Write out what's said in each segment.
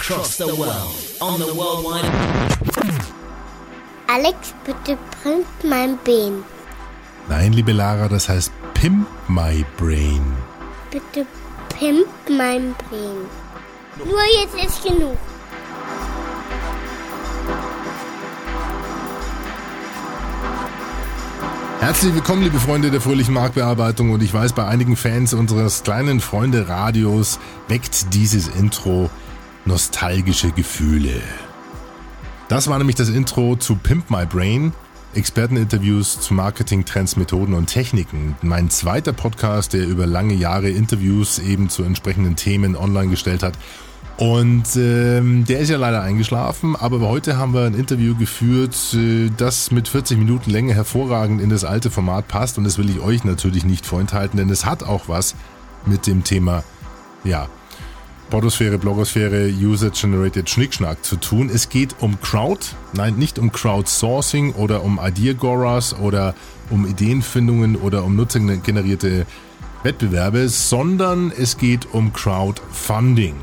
across the world on the worldwide. Alex, bitte pimp mein Bein. Nein, liebe Lara, das heißt Pimp My Brain. Bitte pimp mein Bein. Nur jetzt ist genug. Herzlich willkommen, liebe Freunde der fröhlichen Marktbearbeitung. Und ich weiß, bei einigen Fans unseres kleinen Freunde Radios weckt dieses Intro nostalgische Gefühle. Das war nämlich das Intro zu Pimp My Brain, Experteninterviews zu Marketing, Trends, Methoden und Techniken. Mein zweiter Podcast, der über lange Jahre Interviews eben zu entsprechenden Themen online gestellt hat und ähm, der ist ja leider eingeschlafen, aber heute haben wir ein Interview geführt, äh, das mit 40 Minuten Länge hervorragend in das alte Format passt und das will ich euch natürlich nicht vorenthalten, denn es hat auch was mit dem Thema, ja, Podosphäre, Blogosphäre, User-Generated Schnickschnack zu tun. Es geht um Crowd, nein, nicht um Crowdsourcing oder um Ideagoras oder um Ideenfindungen oder um nutzergenerierte Wettbewerbe, sondern es geht um Crowdfunding.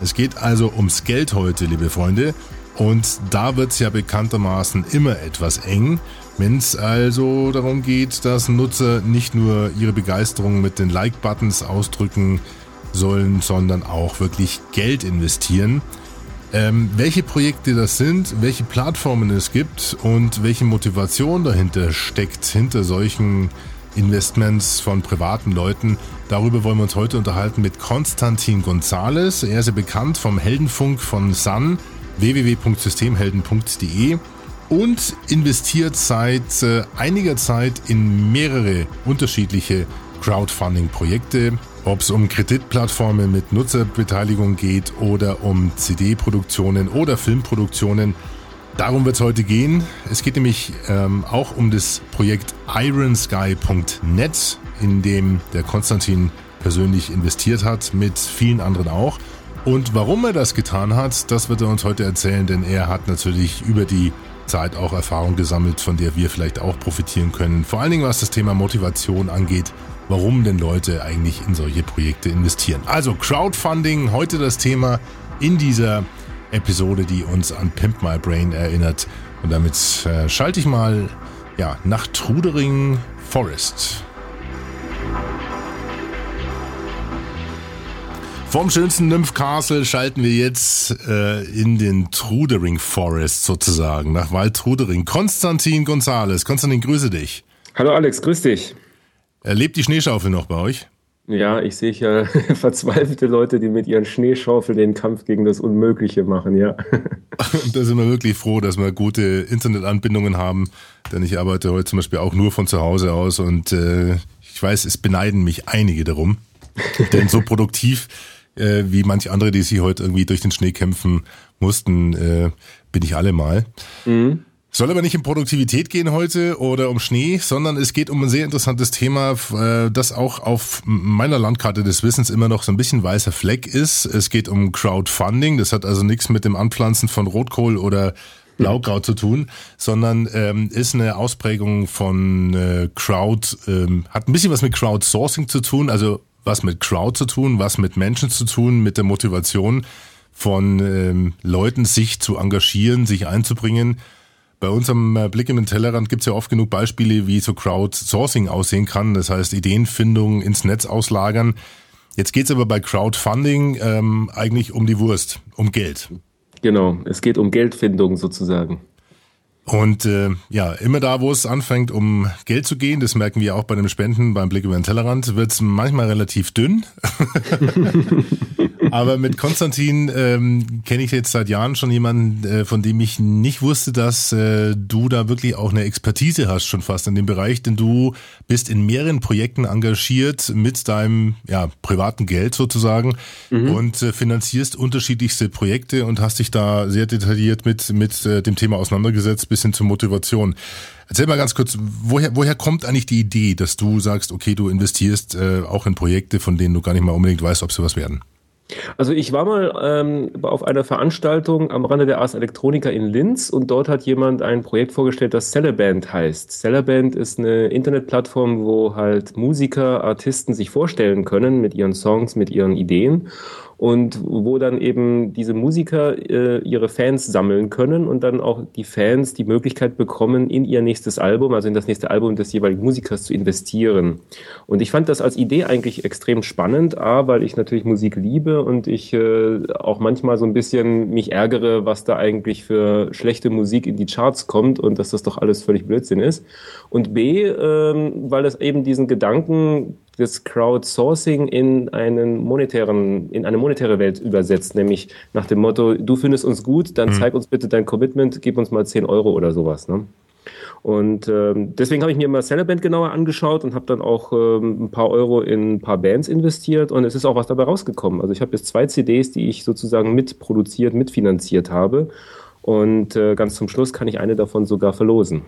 Es geht also ums Geld heute, liebe Freunde. Und da wird es ja bekanntermaßen immer etwas eng, wenn es also darum geht, dass Nutzer nicht nur ihre Begeisterung mit den Like-Buttons ausdrücken sollen, sondern auch wirklich Geld investieren. Ähm, welche Projekte das sind, welche Plattformen es gibt und welche Motivation dahinter steckt, hinter solchen Investments von privaten Leuten. Darüber wollen wir uns heute unterhalten mit Konstantin Gonzales. Er ist ja bekannt vom Heldenfunk von Sun, www.systemhelden.de und investiert seit äh, einiger Zeit in mehrere unterschiedliche Crowdfunding-Projekte, ob es um Kreditplattformen mit Nutzerbeteiligung geht oder um CD-Produktionen oder Filmproduktionen. Darum wird es heute gehen. Es geht nämlich ähm, auch um das Projekt ironsky.net, in dem der Konstantin persönlich investiert hat, mit vielen anderen auch. Und warum er das getan hat, das wird er uns heute erzählen, denn er hat natürlich über die Zeit auch Erfahrung gesammelt, von der wir vielleicht auch profitieren können. Vor allen Dingen was das Thema Motivation angeht, warum denn Leute eigentlich in solche Projekte investieren. Also Crowdfunding, heute das Thema in dieser Episode, die uns an Pimp My Brain erinnert. Und damit äh, schalte ich mal ja, nach Trudering Forest. Vom schönsten Nymph Castle schalten wir jetzt äh, in den Trudering Forest sozusagen, nach Wald Trudering. Konstantin Gonzales. Konstantin, grüße dich. Hallo Alex, grüß dich. Erlebt die Schneeschaufel noch bei euch? Ja, ich sehe ja verzweifelte Leute, die mit ihren Schneeschaufeln den Kampf gegen das Unmögliche machen, ja. da sind wir wirklich froh, dass wir gute Internetanbindungen haben, denn ich arbeite heute zum Beispiel auch nur von zu Hause aus und äh, ich weiß, es beneiden mich einige darum, denn so produktiv äh, wie manche andere, die sich heute irgendwie durch den Schnee kämpfen mussten, äh, bin ich alle mal. Mhm. Soll aber nicht um Produktivität gehen heute oder um Schnee, sondern es geht um ein sehr interessantes Thema, äh, das auch auf meiner Landkarte des Wissens immer noch so ein bisschen weißer Fleck ist. Es geht um Crowdfunding. Das hat also nichts mit dem Anpflanzen von Rotkohl oder Blaukraut zu tun, sondern ähm, ist eine Ausprägung von äh, Crowd, ähm, hat ein bisschen was mit Crowdsourcing zu tun, also was mit Crowd zu tun, was mit Menschen zu tun, mit der Motivation von ähm, Leuten, sich zu engagieren, sich einzubringen bei uns am äh, Blick in den Tellerrand gibt es ja oft genug Beispiele, wie so Crowdsourcing aussehen kann. Das heißt, Ideenfindung ins Netz auslagern. Jetzt geht es aber bei Crowdfunding ähm, eigentlich um die Wurst, um Geld. Genau, es geht um Geldfindung sozusagen. Und äh, ja, immer da, wo es anfängt, um Geld zu gehen, das merken wir auch bei den Spenden beim Blick über den Tellerrand, wird es manchmal relativ dünn. Aber mit Konstantin ähm, kenne ich jetzt seit Jahren schon jemanden, äh, von dem ich nicht wusste, dass äh, du da wirklich auch eine Expertise hast, schon fast in dem Bereich, denn du bist in mehreren Projekten engagiert mit deinem ja, privaten Geld sozusagen mhm. und äh, finanzierst unterschiedlichste Projekte und hast dich da sehr detailliert mit, mit äh, dem Thema auseinandergesetzt, bis hin zur Motivation. Erzähl mal ganz kurz, woher, woher kommt eigentlich die Idee, dass du sagst, okay, du investierst äh, auch in Projekte, von denen du gar nicht mal unbedingt weißt, ob sie was werden? Also ich war mal ähm, auf einer Veranstaltung am Rande der Ars Electronica in Linz und dort hat jemand ein Projekt vorgestellt, das Celeband heißt. Celeband ist eine Internetplattform, wo halt Musiker, Artisten sich vorstellen können mit ihren Songs, mit ihren Ideen. Und wo dann eben diese Musiker äh, ihre Fans sammeln können und dann auch die Fans die Möglichkeit bekommen, in ihr nächstes Album, also in das nächste Album des jeweiligen Musikers zu investieren. Und ich fand das als Idee eigentlich extrem spannend, A, weil ich natürlich Musik liebe und ich äh, auch manchmal so ein bisschen mich ärgere, was da eigentlich für schlechte Musik in die Charts kommt und dass das doch alles völlig Blödsinn ist. Und B, ähm, weil es eben diesen Gedanken des Crowdsourcing in einen monetären, in eine monetäre Welt übersetzt, nämlich nach dem Motto, du findest uns gut, dann mhm. zeig uns bitte dein Commitment, gib uns mal 10 Euro oder sowas. Ne? Und ähm, deswegen habe ich mir mal Celeband genauer angeschaut und habe dann auch ähm, ein paar Euro in ein paar Bands investiert und es ist auch was dabei rausgekommen. Also ich habe jetzt zwei CDs, die ich sozusagen mitproduziert, mitfinanziert habe und äh, ganz zum Schluss kann ich eine davon sogar verlosen.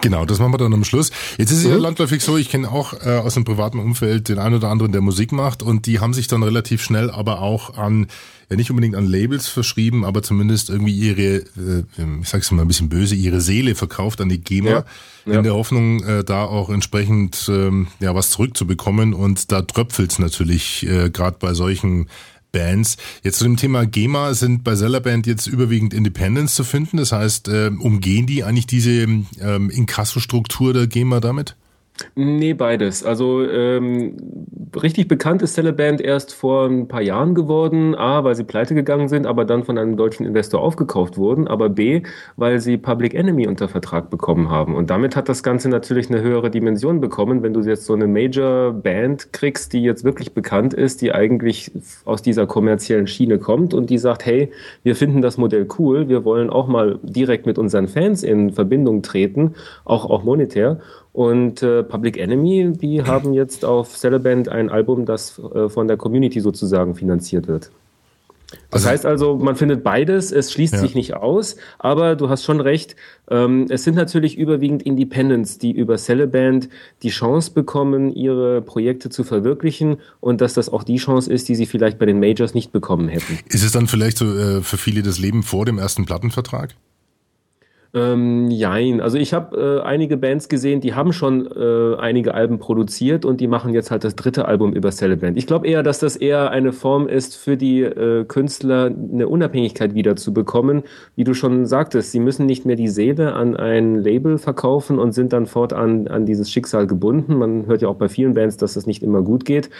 Genau, das machen wir dann am Schluss. Jetzt ist es mhm. ja landläufig so, ich kenne auch äh, aus dem privaten Umfeld den einen oder anderen, der Musik macht und die haben sich dann relativ schnell aber auch an, ja nicht unbedingt an Labels verschrieben, aber zumindest irgendwie ihre, äh, ich sag's mal ein bisschen böse, ihre Seele verkauft an die GEMA, ja. Ja. in der Hoffnung, äh, da auch entsprechend ähm, ja was zurückzubekommen und da tröpfelt's natürlich äh, gerade bei solchen Bands. Jetzt zu dem Thema GEMA sind bei Sellerband jetzt überwiegend Independents zu finden. Das heißt, äh, umgehen die eigentlich diese ähm, Inkasso-Struktur der GEMA damit? Nee, beides. Also ähm, richtig bekannt ist Celeband erst vor ein paar Jahren geworden. A, weil sie pleite gegangen sind, aber dann von einem deutschen Investor aufgekauft wurden. Aber B, weil sie Public Enemy unter Vertrag bekommen haben. Und damit hat das Ganze natürlich eine höhere Dimension bekommen. Wenn du jetzt so eine Major Band kriegst, die jetzt wirklich bekannt ist, die eigentlich aus dieser kommerziellen Schiene kommt und die sagt, hey, wir finden das Modell cool, wir wollen auch mal direkt mit unseren Fans in Verbindung treten, auch, auch monetär. Und äh, Public Enemy, die haben jetzt auf Celeband ein Album, das äh, von der Community sozusagen finanziert wird. Das also, heißt also, man findet beides, es schließt ja. sich nicht aus, aber du hast schon recht, ähm, es sind natürlich überwiegend Independents, die über Celeband die Chance bekommen, ihre Projekte zu verwirklichen und dass das auch die Chance ist, die sie vielleicht bei den Majors nicht bekommen hätten. Ist es dann vielleicht so äh, für viele das Leben vor dem ersten Plattenvertrag? Ähm, jein. Also ich habe äh, einige Bands gesehen, die haben schon äh, einige Alben produziert und die machen jetzt halt das dritte Album über Celeband. Ich glaube eher, dass das eher eine Form ist für die äh, Künstler, eine Unabhängigkeit wieder zu bekommen. Wie du schon sagtest, sie müssen nicht mehr die Seele an ein Label verkaufen und sind dann fortan an dieses Schicksal gebunden. Man hört ja auch bei vielen Bands, dass das nicht immer gut geht,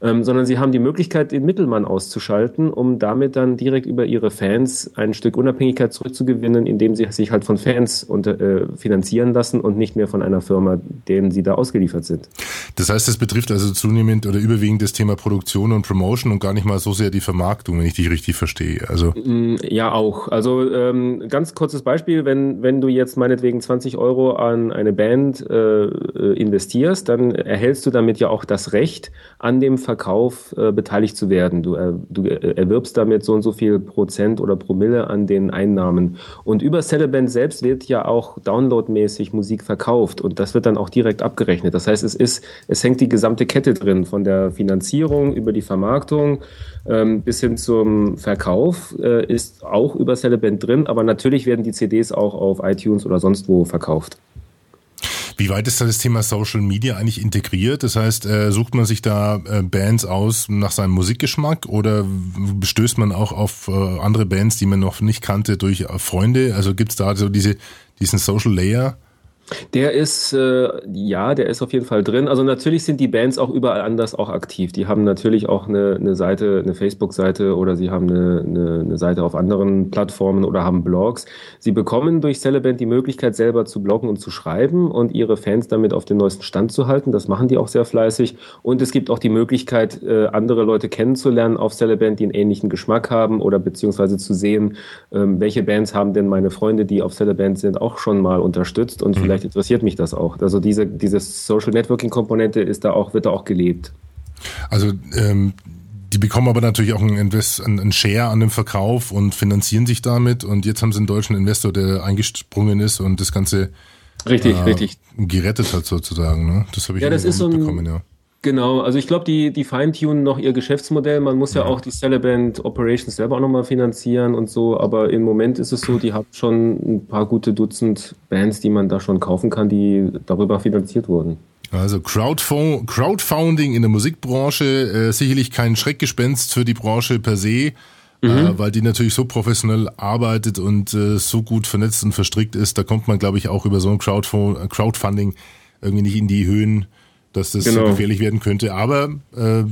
ähm, sondern sie haben die Möglichkeit, den Mittelmann auszuschalten, um damit dann direkt über ihre Fans ein Stück Unabhängigkeit zurückzugewinnen, indem sie sich halt von Fans unter, äh, finanzieren lassen und nicht mehr von einer Firma, denen sie da ausgeliefert sind. Das heißt, es betrifft also zunehmend oder überwiegend das Thema Produktion und Promotion und gar nicht mal so sehr die Vermarktung, wenn ich dich richtig verstehe. Also mm, ja, auch. Also ähm, ganz kurzes Beispiel, wenn, wenn du jetzt meinetwegen 20 Euro an eine Band äh, äh, investierst, dann erhältst du damit ja auch das Recht, an dem Verkauf äh, beteiligt zu werden. Du, äh, du erwirbst damit so und so viel Prozent oder Promille an den Einnahmen. Und über Celeband selbst selbst wird ja auch downloadmäßig Musik verkauft und das wird dann auch direkt abgerechnet. Das heißt, es ist, es hängt die gesamte Kette drin, von der Finanzierung über die Vermarktung ähm, bis hin zum Verkauf äh, ist auch über Celeband drin, aber natürlich werden die CDs auch auf iTunes oder sonst wo verkauft. Wie weit ist da das Thema Social Media eigentlich integriert? Das heißt, äh, sucht man sich da äh, Bands aus nach seinem Musikgeschmack oder stößt man auch auf äh, andere Bands, die man noch nicht kannte, durch Freunde? Also gibt es da so diese, diesen Social Layer? Der ist, äh, ja, der ist auf jeden Fall drin. Also natürlich sind die Bands auch überall anders auch aktiv. Die haben natürlich auch eine, eine Seite, eine Facebook-Seite oder sie haben eine, eine, eine Seite auf anderen Plattformen oder haben Blogs. Sie bekommen durch Celeband die Möglichkeit, selber zu bloggen und zu schreiben und ihre Fans damit auf den neuesten Stand zu halten. Das machen die auch sehr fleißig. Und es gibt auch die Möglichkeit, äh, andere Leute kennenzulernen auf Celeband, die einen ähnlichen Geschmack haben oder beziehungsweise zu sehen, ähm, welche Bands haben denn meine Freunde, die auf Celeband sind, auch schon mal unterstützt und mhm. vielleicht vielleicht interessiert mich das auch. Also diese, diese Social Networking Komponente ist da auch, wird da auch gelebt. Also ähm, die bekommen aber natürlich auch einen, Invest, einen Share an dem Verkauf und finanzieren sich damit. Und jetzt haben sie einen deutschen Investor, der eingesprungen ist und das Ganze richtig, äh, richtig. gerettet hat sozusagen. Ne? Das habe ich ja, das ist so ein, ja. Genau, also ich glaube, die, die feintunen noch ihr Geschäftsmodell. Man muss ja, ja auch die Celeband Operations selber auch nochmal finanzieren und so, aber im Moment ist es so, die haben schon ein paar gute Dutzend Bands, die man da schon kaufen kann, die darüber finanziert wurden. Also Crowdfunding in der Musikbranche, äh, sicherlich kein Schreckgespenst für die Branche per se, mhm. äh, weil die natürlich so professionell arbeitet und äh, so gut vernetzt und verstrickt ist. Da kommt man, glaube ich, auch über so ein Crowdfunding irgendwie nicht in die Höhen, dass das genau. gefährlich werden könnte. Aber äh,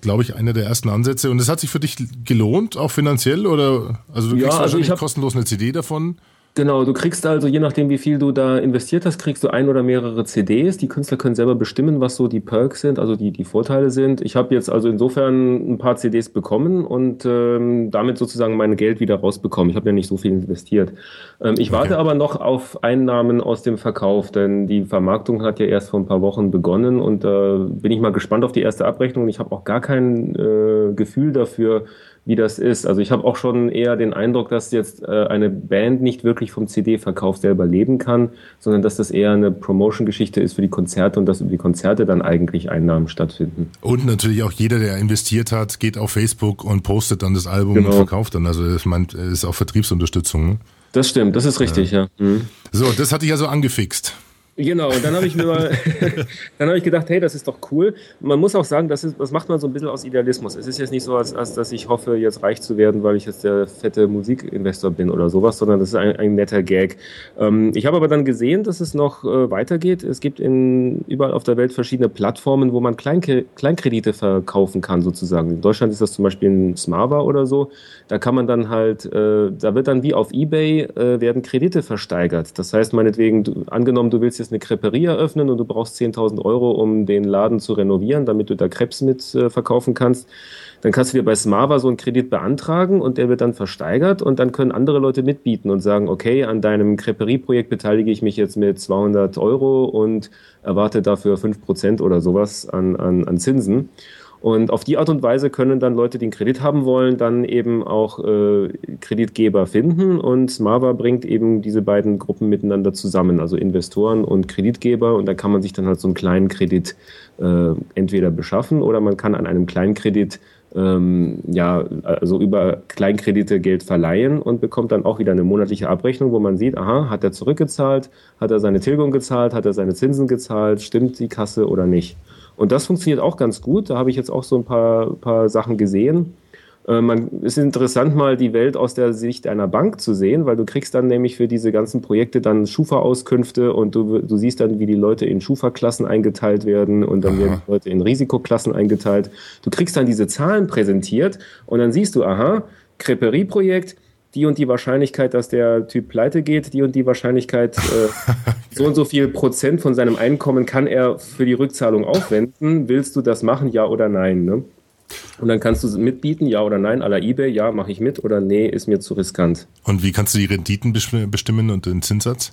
glaube ich, einer der ersten Ansätze. Und es hat sich für dich gelohnt, auch finanziell? Oder also du kriegst ja, also wahrscheinlich kostenlos eine CD davon. Genau, du kriegst also, je nachdem, wie viel du da investiert hast, kriegst du ein oder mehrere CDs. Die Künstler können selber bestimmen, was so die Perks sind, also die, die Vorteile sind. Ich habe jetzt also insofern ein paar CDs bekommen und ähm, damit sozusagen mein Geld wieder rausbekommen. Ich habe ja nicht so viel investiert. Ähm, ich okay. warte aber noch auf Einnahmen aus dem Verkauf, denn die Vermarktung hat ja erst vor ein paar Wochen begonnen und äh, bin ich mal gespannt auf die erste Abrechnung. Ich habe auch gar kein äh, Gefühl dafür, wie das ist. Also ich habe auch schon eher den Eindruck, dass jetzt äh, eine Band nicht wirklich vom CD-Verkauf selber leben kann, sondern dass das eher eine Promotion-Geschichte ist für die Konzerte und dass über die Konzerte dann eigentlich Einnahmen stattfinden. Und natürlich auch jeder, der investiert hat, geht auf Facebook und postet dann das Album genau. und verkauft dann. Also ich meine, ist auch Vertriebsunterstützung. Ne? Das stimmt, das ist richtig, ja. ja. Mhm. So, das hatte ich also angefixt. Genau, und dann habe ich mir mal, dann habe ich gedacht, hey, das ist doch cool. Man muss auch sagen, das, ist, das macht man so ein bisschen aus Idealismus. Es ist jetzt nicht so, als, als dass ich hoffe, jetzt reich zu werden, weil ich jetzt der fette Musikinvestor bin oder sowas, sondern das ist ein, ein netter Gag. Ähm, ich habe aber dann gesehen, dass es noch äh, weitergeht. Es gibt in, überall auf der Welt verschiedene Plattformen, wo man Kleink Kleinkredite verkaufen kann, sozusagen. In Deutschland ist das zum Beispiel ein Smava oder so. Da kann man dann halt, äh, da wird dann wie auf Ebay äh, werden Kredite versteigert. Das heißt, meinetwegen, du, angenommen, du willst jetzt eine Creperie eröffnen und du brauchst 10.000 Euro, um den Laden zu renovieren, damit du da Krebs mit äh, verkaufen kannst. Dann kannst du dir bei Smava so einen Kredit beantragen und der wird dann versteigert und dann können andere Leute mitbieten und sagen, okay, an deinem Creperie-Projekt beteilige ich mich jetzt mit 200 Euro und erwarte dafür 5% oder sowas an, an, an Zinsen. Und auf die Art und Weise können dann Leute, die einen Kredit haben wollen, dann eben auch äh, Kreditgeber finden. Und Smava bringt eben diese beiden Gruppen miteinander zusammen, also Investoren und Kreditgeber. Und da kann man sich dann halt so einen kleinen Kredit äh, entweder beschaffen oder man kann an einem kleinen Kredit ähm, ja, also über Kleinkredite Geld verleihen und bekommt dann auch wieder eine monatliche Abrechnung, wo man sieht, aha, hat er zurückgezahlt, hat er seine Tilgung gezahlt, hat er seine Zinsen gezahlt, stimmt die Kasse oder nicht. Und das funktioniert auch ganz gut. Da habe ich jetzt auch so ein paar, paar Sachen gesehen. Äh, man, es ist interessant, mal die Welt aus der Sicht einer Bank zu sehen, weil du kriegst dann nämlich für diese ganzen Projekte dann Schufa-Auskünfte und du, du siehst dann, wie die Leute in Schufa-Klassen eingeteilt werden und dann aha. werden die Leute in Risikoklassen eingeteilt. Du kriegst dann diese Zahlen präsentiert und dann siehst du, aha, Creperie-Projekt, die und die Wahrscheinlichkeit, dass der Typ pleite geht, die und die Wahrscheinlichkeit, äh, so und so viel Prozent von seinem Einkommen kann er für die Rückzahlung aufwenden. Willst du das machen, ja oder nein? Ne? Und dann kannst du mitbieten, ja oder nein, à la eBay, ja, mache ich mit oder nee, ist mir zu riskant. Und wie kannst du die Renditen bestimmen und den Zinssatz?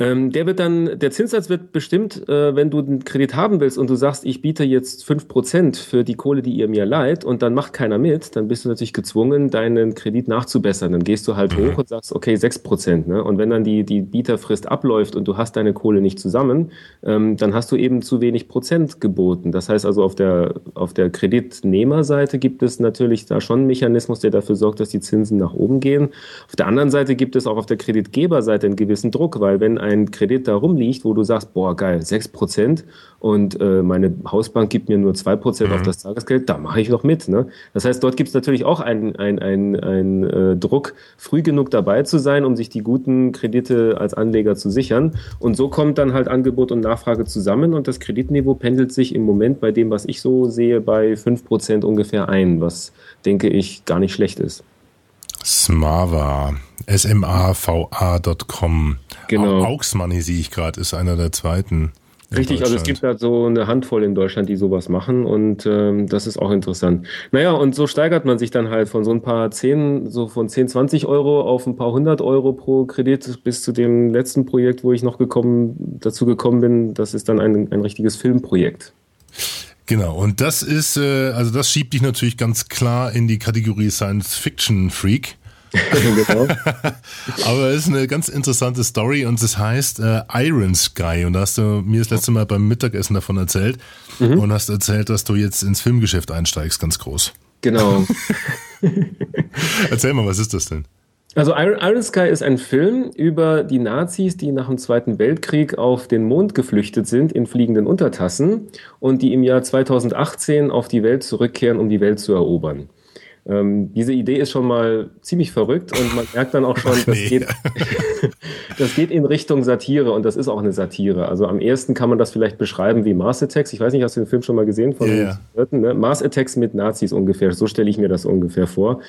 Ähm, der wird dann, der Zinssatz wird bestimmt, äh, wenn du einen Kredit haben willst und du sagst, ich biete jetzt fünf Prozent für die Kohle, die ihr mir leiht und dann macht keiner mit, dann bist du natürlich gezwungen, deinen Kredit nachzubessern. Dann gehst du halt mhm. hoch und sagst, okay, sechs Prozent. Ne? Und wenn dann die, die Bieterfrist abläuft und du hast deine Kohle nicht zusammen, ähm, dann hast du eben zu wenig Prozent geboten. Das heißt also, auf der, auf der Kreditnehmerseite gibt es natürlich da schon einen Mechanismus, der dafür sorgt, dass die Zinsen nach oben gehen. Auf der anderen Seite gibt es auch auf der Kreditgeberseite einen gewissen Druck, weil wenn ein Kredit da rumliegt, wo du sagst, boah, geil, 6% und äh, meine Hausbank gibt mir nur 2% mhm. auf das Tagesgeld, da mache ich noch mit. Ne? Das heißt, dort gibt es natürlich auch einen ein, ein, ein, äh, Druck, früh genug dabei zu sein, um sich die guten Kredite als Anleger zu sichern. Und so kommt dann halt Angebot und Nachfrage zusammen und das Kreditniveau pendelt sich im Moment bei dem, was ich so sehe, bei 5% ungefähr ein, was denke ich gar nicht schlecht ist. Smava, smava.com. Genau. Auxmoney sehe ich gerade, ist einer der zweiten. Richtig, also es gibt halt so eine Handvoll in Deutschland, die sowas machen und ähm, das ist auch interessant. Naja, und so steigert man sich dann halt von so ein paar 10, so von 10, 20 Euro auf ein paar hundert Euro pro Kredit bis zu dem letzten Projekt, wo ich noch gekommen, dazu gekommen bin. Das ist dann ein, ein richtiges Filmprojekt. Genau, und das ist, äh, also das schiebt dich natürlich ganz klar in die Kategorie Science Fiction Freak. genau. Aber es ist eine ganz interessante Story und es heißt äh, Iron Sky. Und da hast du mir das letzte Mal beim Mittagessen davon erzählt mhm. und hast erzählt, dass du jetzt ins Filmgeschäft einsteigst, ganz groß. Genau. Erzähl mal, was ist das denn? Also Iron, Sky ist ein Film über die Nazis, die nach dem Zweiten Weltkrieg auf den Mond geflüchtet sind in fliegenden Untertassen und die im Jahr 2018 auf die Welt zurückkehren, um die Welt zu erobern. Ähm, diese Idee ist schon mal ziemlich verrückt und man merkt dann auch schon, das, nee. geht, das geht in Richtung Satire und das ist auch eine Satire. Also am ersten kann man das vielleicht beschreiben wie Mars Attacks. Ich weiß nicht, hast du den Film schon mal gesehen von ja, ja. Ne? Mars Attacks mit Nazis ungefähr. So stelle ich mir das ungefähr vor.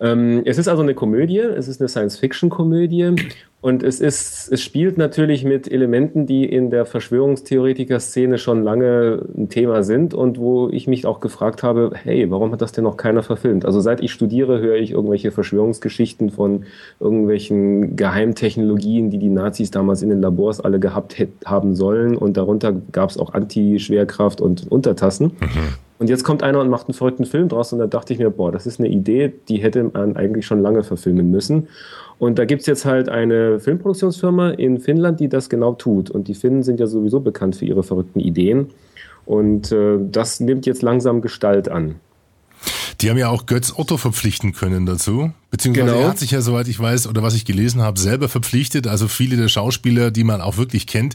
Ähm, es ist also eine Komödie, es ist eine Science-Fiction-Komödie und es, ist, es spielt natürlich mit Elementen, die in der Verschwörungstheoretiker-Szene schon lange ein Thema sind und wo ich mich auch gefragt habe, hey, warum hat das denn noch keiner verfilmt? Also seit ich studiere, höre ich irgendwelche Verschwörungsgeschichten von irgendwelchen Geheimtechnologien, die die Nazis damals in den Labors alle gehabt haben sollen und darunter gab es auch Anti-Schwerkraft und Untertassen. Mhm. Und jetzt kommt einer und macht einen verrückten Film draus und da dachte ich mir, boah, das ist eine Idee, die hätte man eigentlich schon lange verfilmen müssen. Und da gibt es jetzt halt eine Filmproduktionsfirma in Finnland, die das genau tut. Und die Finnen sind ja sowieso bekannt für ihre verrückten Ideen. Und äh, das nimmt jetzt langsam Gestalt an. Die haben ja auch Götz Otto verpflichten können dazu. Beziehungsweise genau. er hat sich ja, soweit ich weiß, oder was ich gelesen habe, selber verpflichtet. Also viele der Schauspieler, die man auch wirklich kennt,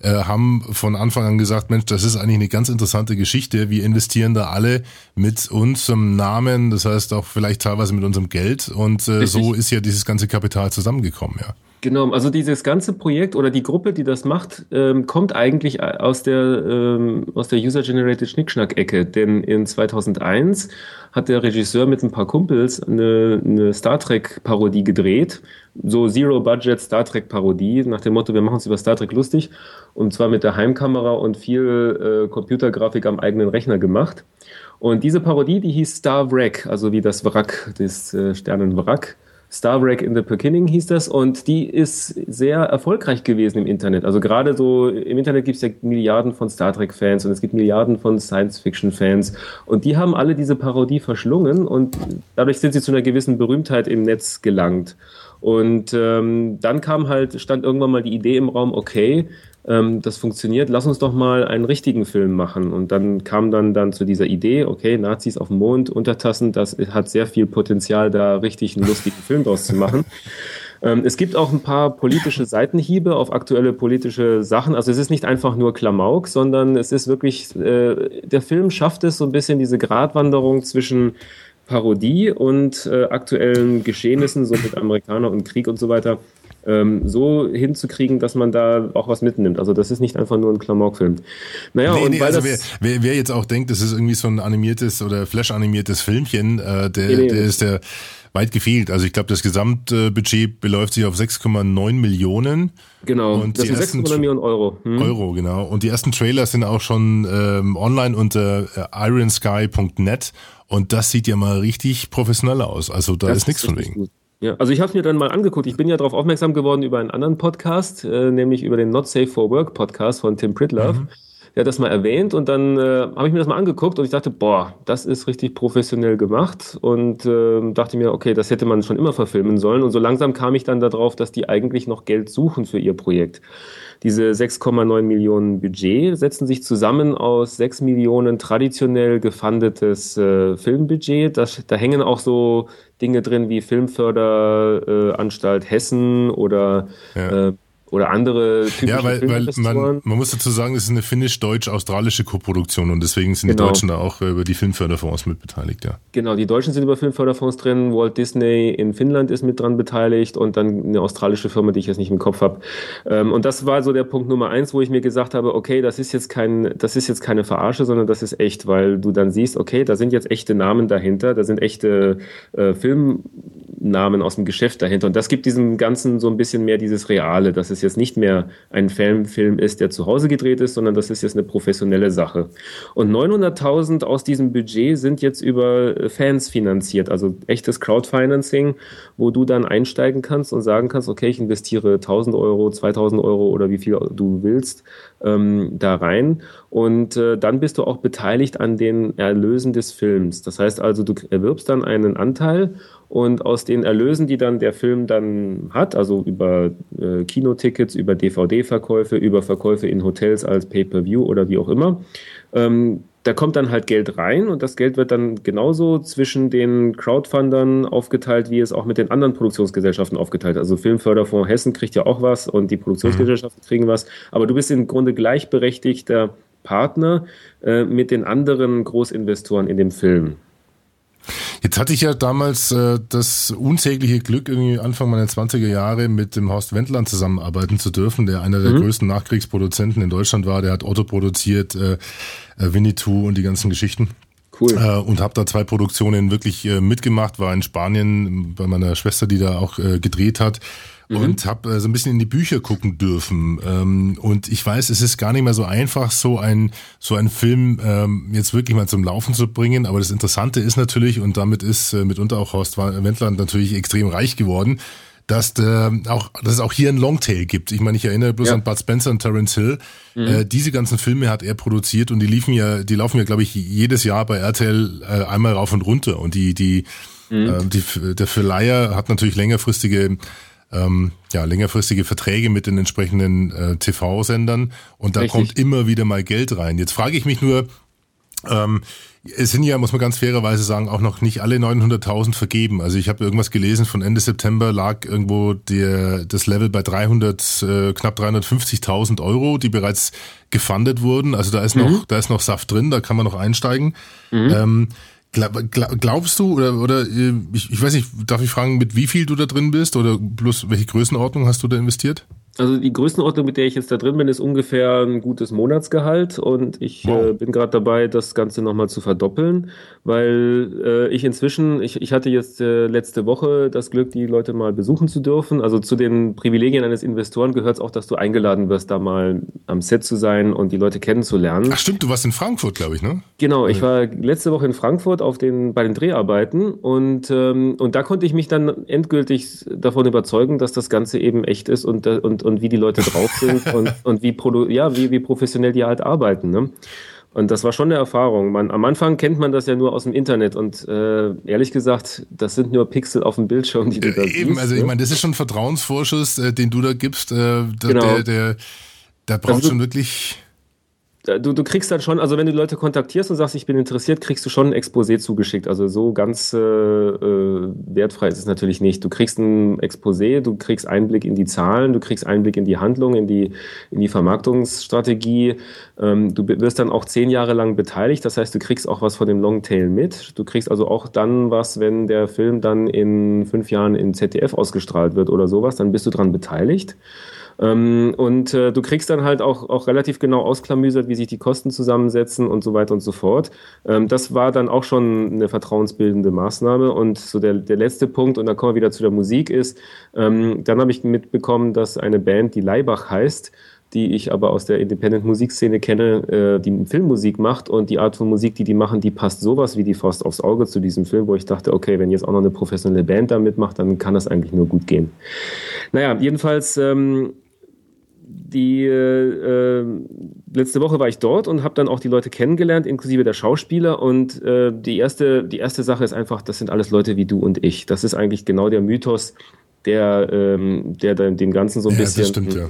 äh, haben von Anfang an gesagt, Mensch, das ist eigentlich eine ganz interessante Geschichte. Wir investieren da alle mit unserem Namen, das heißt auch vielleicht teilweise mit unserem Geld. Und äh, so ist ja dieses ganze Kapital zusammengekommen, ja. Genau, also dieses ganze Projekt oder die Gruppe, die das macht, ähm, kommt eigentlich aus der, ähm, aus der User-Generated Schnickschnack-Ecke. Denn in 2001 hat der Regisseur mit ein paar Kumpels eine, eine Star Trek-Parodie gedreht. So Zero-Budget Star Trek-Parodie, nach dem Motto, wir machen uns über Star Trek lustig. Und zwar mit der Heimkamera und viel äh, Computergrafik am eigenen Rechner gemacht. Und diese Parodie, die hieß Star Wreck, also wie das Wrack des äh, Sternenwrack. Star Trek in the Beginning hieß das und die ist sehr erfolgreich gewesen im Internet. Also gerade so im Internet gibt es ja Milliarden von Star Trek-Fans und es gibt Milliarden von Science-Fiction-Fans und die haben alle diese Parodie verschlungen und dadurch sind sie zu einer gewissen Berühmtheit im Netz gelangt. Und ähm, dann kam halt, stand irgendwann mal die Idee im Raum, okay, ähm, das funktioniert, lass uns doch mal einen richtigen Film machen. Und dann kam dann, dann zu dieser Idee, okay, Nazis auf dem Mond, Untertassen, das hat sehr viel Potenzial, da richtig einen lustigen Film draus zu machen. Ähm, es gibt auch ein paar politische Seitenhiebe auf aktuelle politische Sachen. Also es ist nicht einfach nur Klamauk, sondern es ist wirklich, äh, der Film schafft es so ein bisschen diese Gratwanderung zwischen Parodie und äh, aktuellen Geschehnissen, so mit Amerikaner und Krieg und so weiter, ähm, so hinzukriegen, dass man da auch was mitnimmt. Also das ist nicht einfach nur ein Klamauk-Film. Naja, nee, und nee, weil also wer, wer, wer, jetzt auch denkt, das ist irgendwie so ein animiertes oder Flash-animiertes Filmchen, äh, der, nee, der ist der weit gefehlt. Also ich glaube, das Gesamtbudget beläuft sich auf 6,9 Millionen. Genau, und das sind 6,9 Millionen Euro. Hm. Euro, genau. Und die ersten Trailer sind auch schon ähm, online unter äh, ironsky.net und das sieht ja mal richtig professionell aus. Also da das ist nichts von wegen. Gut. Ja, also ich habe mir dann mal angeguckt. Ich bin ja darauf aufmerksam geworden über einen anderen Podcast, äh, nämlich über den Not Safe for Work Podcast von Tim Pritlove. Mhm. Der hat das mal erwähnt und dann äh, habe ich mir das mal angeguckt und ich dachte, boah, das ist richtig professionell gemacht und äh, dachte mir, okay, das hätte man schon immer verfilmen sollen. Und so langsam kam ich dann darauf, dass die eigentlich noch Geld suchen für ihr Projekt. Diese 6,9 Millionen Budget setzen sich zusammen aus 6 Millionen traditionell gefundetes äh, Filmbudget. Das, da hängen auch so Dinge drin wie Filmförderanstalt äh, Hessen oder ja. Äh, oder andere typische Ja, weil, weil man, man muss dazu sagen, es ist eine finnisch-deutsch-australische Koproduktion und deswegen sind genau. die Deutschen da auch über die Filmförderfonds mit beteiligt, ja. Genau, die Deutschen sind über Filmförderfonds drin, Walt Disney in Finnland ist mit dran beteiligt und dann eine australische Firma, die ich jetzt nicht im Kopf habe. Ähm, und das war so der Punkt Nummer eins, wo ich mir gesagt habe, okay, das ist jetzt kein, das ist jetzt keine Verarsche, sondern das ist echt, weil du dann siehst, okay, da sind jetzt echte Namen dahinter, da sind echte äh, Filmnamen aus dem Geschäft dahinter und das gibt diesem Ganzen so ein bisschen mehr dieses Reale, das ist es jetzt nicht mehr ein Film, ist, der zu Hause gedreht ist, sondern das ist jetzt eine professionelle Sache. Und 900.000 aus diesem Budget sind jetzt über äh, Fans finanziert, also echtes Crowdfinancing, wo du dann einsteigen kannst und sagen kannst, okay, ich investiere 1000 Euro, 2000 Euro oder wie viel du willst ähm, da rein. Und äh, dann bist du auch beteiligt an den Erlösen des Films. Das heißt also, du erwirbst dann einen Anteil und aus den Erlösen, die dann der Film dann hat, also über äh, Kinotickets, über DVD-Verkäufe, über Verkäufe in Hotels als Pay-per-View oder wie auch immer, ähm, da kommt dann halt Geld rein und das Geld wird dann genauso zwischen den Crowdfundern aufgeteilt, wie es auch mit den anderen Produktionsgesellschaften aufgeteilt. Also Filmförderfonds Hessen kriegt ja auch was und die Produktionsgesellschaften kriegen was. Aber du bist im Grunde gleichberechtigter Partner äh, mit den anderen Großinvestoren in dem Film. Jetzt hatte ich ja damals äh, das unsägliche Glück, irgendwie Anfang meiner 20er Jahre mit dem Horst Wendland zusammenarbeiten zu dürfen, der einer der mhm. größten Nachkriegsproduzenten in Deutschland war. Der hat Otto produziert, äh, äh Winnetou und die ganzen Geschichten. Cool. Äh, und habe da zwei Produktionen wirklich äh, mitgemacht, war in Spanien bei meiner Schwester, die da auch äh, gedreht hat mhm. und habe äh, so ein bisschen in die Bücher gucken dürfen. Ähm, und ich weiß, es ist gar nicht mehr so einfach, so ein so ein Film ähm, jetzt wirklich mal zum Laufen zu bringen. Aber das Interessante ist natürlich, und damit ist äh, mitunter auch Horst Wendland natürlich extrem reich geworden, dass, der auch, dass es auch hier ein Longtail gibt. Ich meine, ich erinnere bloß ja. an Bud Spencer und Terence Hill. Mhm. Äh, diese ganzen Filme hat er produziert und die liefen ja, die laufen ja, glaube ich, jedes Jahr bei RTL äh, einmal rauf und runter. Und die, die, mhm. äh, die der Verleiher hat natürlich längerfristige ähm, ja, längerfristige Verträge mit den entsprechenden äh, TV-Sendern und da Richtig. kommt immer wieder mal Geld rein. Jetzt frage ich mich nur, ähm, es sind ja, muss man ganz fairerweise sagen, auch noch nicht alle 900.000 vergeben. Also ich habe irgendwas gelesen, von Ende September lag irgendwo der, das Level bei 300, äh, knapp 350.000 Euro, die bereits gefundet wurden. Also da ist mhm. noch, da ist noch Saft drin, da kann man noch einsteigen. Mhm. Ähm, Glaubst du oder oder äh, ich, ich weiß nicht, darf ich fragen, mit wie viel du da drin bist oder bloß welche Größenordnung hast du da investiert? Also die Größenordnung, mit der ich jetzt da drin bin, ist ungefähr ein gutes Monatsgehalt und ich wow. äh, bin gerade dabei, das Ganze nochmal zu verdoppeln, weil äh, ich inzwischen, ich, ich hatte jetzt äh, letzte Woche das Glück, die Leute mal besuchen zu dürfen. Also zu den Privilegien eines Investoren gehört es auch, dass du eingeladen wirst, da mal am Set zu sein und die Leute kennenzulernen. Ach stimmt, du warst in Frankfurt, glaube ich, ne? Genau, ich war letzte Woche in Frankfurt auf den, bei den Dreharbeiten und, ähm, und da konnte ich mich dann endgültig davon überzeugen, dass das Ganze eben echt ist und, und und, und wie die Leute drauf sind und, und wie, ja, wie, wie professionell die halt arbeiten. Ne? Und das war schon eine Erfahrung. Man, am Anfang kennt man das ja nur aus dem Internet und äh, ehrlich gesagt, das sind nur Pixel auf dem Bildschirm, die du da äh, Eben, siehst. also ne? ich meine, das ist schon ein Vertrauensvorschuss, äh, den du da gibst. Äh, der, genau. der, der, der braucht also, schon wirklich du, du kriegst dann schon, also wenn du Leute kontaktierst und sagst, ich bin interessiert, kriegst du schon ein Exposé zugeschickt. Also so ganz äh, äh, wertfrei ist es natürlich nicht. Du kriegst ein Exposé, du kriegst Einblick in die Zahlen, du kriegst Einblick in die Handlung, in die, in die Vermarktungsstrategie. Ähm, du wirst dann auch zehn Jahre lang beteiligt, das heißt, du kriegst auch was von dem Longtail mit. Du kriegst also auch dann was, wenn der Film dann in fünf Jahren in ZDF ausgestrahlt wird oder sowas, dann bist du dran beteiligt. Ähm, und äh, du kriegst dann halt auch, auch relativ genau ausklamüsert, wie sich die Kosten zusammensetzen und so weiter und so fort. Ähm, das war dann auch schon eine vertrauensbildende Maßnahme. Und so der, der letzte Punkt, und da kommen wir wieder zu der Musik, ist, ähm, dann habe ich mitbekommen, dass eine Band, die Leibach heißt, die ich aber aus der Independent-Musikszene kenne, äh, die Filmmusik macht und die Art von Musik, die die machen, die passt sowas wie die Faust aufs Auge zu diesem Film, wo ich dachte, okay, wenn jetzt auch noch eine professionelle Band da mitmacht, dann kann das eigentlich nur gut gehen. Naja, jedenfalls ähm, die äh, letzte Woche war ich dort und habe dann auch die Leute kennengelernt, inklusive der Schauspieler. Und äh, die erste, die erste Sache ist einfach, das sind alles Leute wie du und ich. Das ist eigentlich genau der Mythos, der, ähm, der dem Ganzen so ein ja, bisschen. Das stimmt, ja.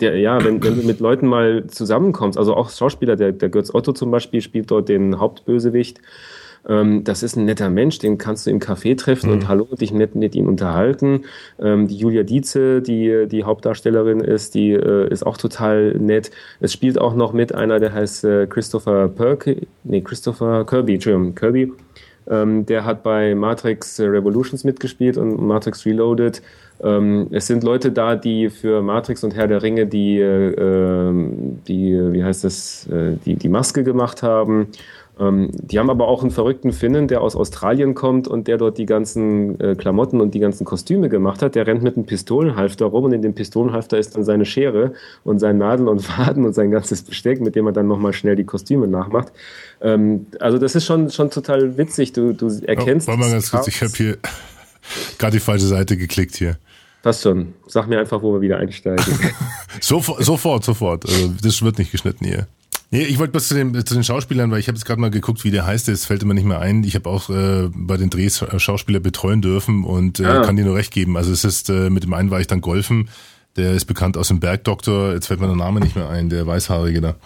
Der, ja, wenn, wenn du mit Leuten mal zusammenkommst, also auch Schauspieler, der, der Götz Otto zum Beispiel spielt dort den Hauptbösewicht ähm, das ist ein netter Mensch, den kannst du im Café treffen mhm. und hallo, dich nett mit ihm unterhalten. Ähm, die Julia Dietze, die die Hauptdarstellerin ist, die äh, ist auch total nett. Es spielt auch noch mit einer, der heißt äh, Christopher Perky, nee, Christopher Kirby, Entschuldigung, Kirby. Ähm, der hat bei Matrix Revolutions mitgespielt und Matrix Reloaded. Ähm, es sind Leute da, die für Matrix und Herr der Ringe die, äh, die wie heißt das, äh, die, die Maske gemacht haben. Ähm, die haben aber auch einen verrückten Finnen, der aus Australien kommt und der dort die ganzen äh, Klamotten und die ganzen Kostüme gemacht hat. Der rennt mit einem Pistolenhalfter rum und in dem Pistolenhalfter ist dann seine Schere und sein Nadel und Faden und sein ganzes Besteck, mit dem er dann nochmal schnell die Kostüme nachmacht. Ähm, also das ist schon, schon total witzig. Du, du erkennst. Oh, warte mal ganz kurz, ich habe hier gerade die falsche Seite geklickt hier. Passt schon. Sag mir einfach, wo wir wieder einsteigen. sofort, sofort, sofort. Also das wird nicht geschnitten hier. Nee, ich wollte was zu den, zu den Schauspielern, weil ich habe jetzt gerade mal geguckt, wie der heißt. Das fällt immer nicht mehr ein. Ich habe auch äh, bei den Drehs Schauspieler betreuen dürfen und äh, ah. kann dir nur recht geben. Also es ist, äh, mit dem einen war ich dann golfen. Der ist bekannt aus dem Bergdoktor. Jetzt fällt mir der Name nicht mehr ein, der Weißhaarige da.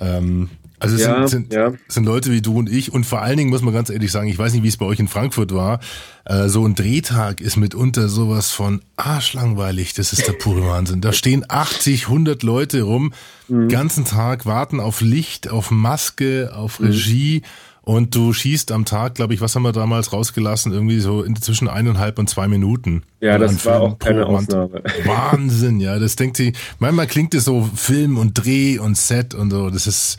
Ähm, Also es Ja, sind, sind, ja. sind Leute wie du und ich und vor allen Dingen muss man ganz ehrlich sagen, ich weiß nicht, wie es bei euch in Frankfurt war, äh, so ein Drehtag ist mitunter sowas von arschlangweilig, das ist der pure Wahnsinn. Da stehen 80, 100 Leute rum, Mhm. ganzen Tag, warten auf Licht, auf Maske, auf Mhm. Regie und du schießt am Tag, glaube ich, was haben wir damals rausgelassen, irgendwie so in, zwischen eineinhalb und zwei Minuten. Ja, das war Film auch keine. Ausnahme. Wahnsinn, ja, das denkt sie, manchmal klingt es so Film und Dreh und Set und so, das ist,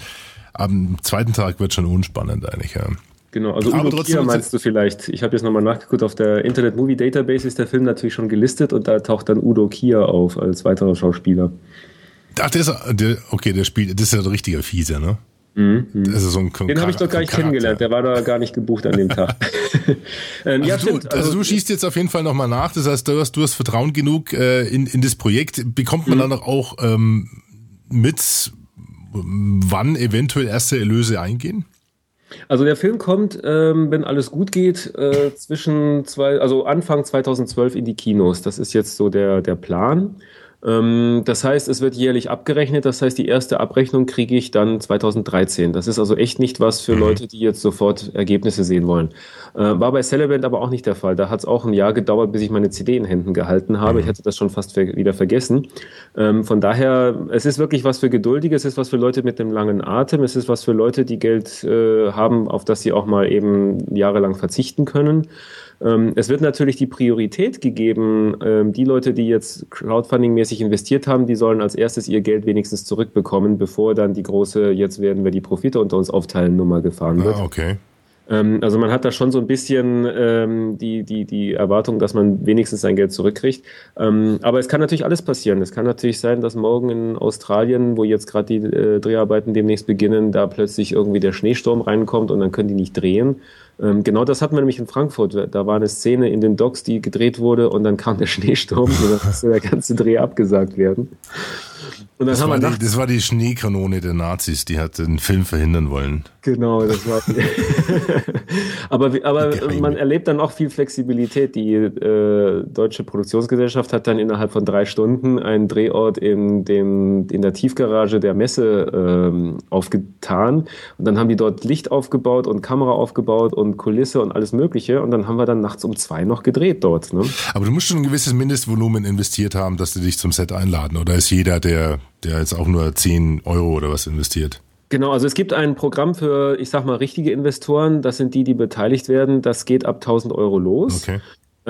am zweiten Tag wird schon unspannend eigentlich, ja. Genau, also Aber Udo trotzdem- Kier meinst du vielleicht. Ich habe jetzt nochmal nachgeguckt, auf der Internet Movie Database ist der Film natürlich schon gelistet und da taucht dann Udo Kier auf als weiterer Schauspieler. Ach, der ist, der, okay, der spielt, das ist ja ein richtiger Fieser, ne? Das ist so ein Mhm, Den habe ich doch gar nicht kennengelernt, der war da gar nicht gebucht an dem Tag. ähm, ja, Also, du, stimmt. also du schießt jetzt auf jeden Fall nochmal nach, das heißt, du hast, du hast Vertrauen genug äh, in, in das Projekt. Bekommt Mhm. man dann auch ähm, mit, wann eventuell erste Erlöse eingehen? Also der Film kommt, ähm, wenn alles gut geht, äh, zwischen zwei, also Anfang 2012 in die Kinos. Das ist jetzt so der, der Plan. Ähm, das heißt, es wird jährlich abgerechnet. Das heißt, die erste Abrechnung kriege ich dann 2013. Das ist also echt nicht was für Leute, die jetzt sofort Ergebnisse sehen wollen. Äh, war bei Celeband aber auch nicht der Fall. Da hat es auch ein Jahr gedauert, bis ich meine CD in Händen gehalten habe. Ich hatte das schon fast wieder vergessen. Ähm, von daher, es ist wirklich was für Geduldige, es ist was für Leute mit einem langen Atem, es ist was für Leute, die Geld äh, haben, auf das sie auch mal eben jahrelang verzichten können. Ähm, es wird natürlich die Priorität gegeben, die Leute, die jetzt Crowdfunding-mäßig investiert haben, die sollen als erstes ihr Geld wenigstens zurückbekommen, bevor dann die große, jetzt werden wir die Profite unter uns aufteilen, Nummer gefahren wird. Ah, okay. Ähm, also man hat da schon so ein bisschen ähm, die, die, die Erwartung, dass man wenigstens sein Geld zurückkriegt. Ähm, aber es kann natürlich alles passieren. Es kann natürlich sein, dass morgen in Australien, wo jetzt gerade die äh, Dreharbeiten demnächst beginnen, da plötzlich irgendwie der Schneesturm reinkommt und dann können die nicht drehen. Ähm, genau das hatten wir nämlich in Frankfurt. Da war eine Szene in den Docks, die gedreht wurde und dann kam der Schneesturm und dann musste der ganze Dreh abgesagt werden. Das war, die, das war die Schneekanone der Nazis, die hat den Film verhindern wollen. Genau, das war. aber aber man erlebt dann auch viel Flexibilität. Die äh, deutsche Produktionsgesellschaft hat dann innerhalb von drei Stunden einen Drehort in, dem, in der Tiefgarage der Messe ähm, aufgetan. Und dann haben die dort Licht aufgebaut und Kamera aufgebaut und Kulisse und alles Mögliche. Und dann haben wir dann nachts um zwei noch gedreht dort. Ne? Aber du musst schon ein gewisses Mindestvolumen investiert haben, dass die dich zum Set einladen. Oder ist jeder, der, der jetzt auch nur 10 Euro oder was investiert? Genau, also es gibt ein Programm für, ich sag mal, richtige Investoren. Das sind die, die beteiligt werden. Das geht ab 1000 Euro los. Okay.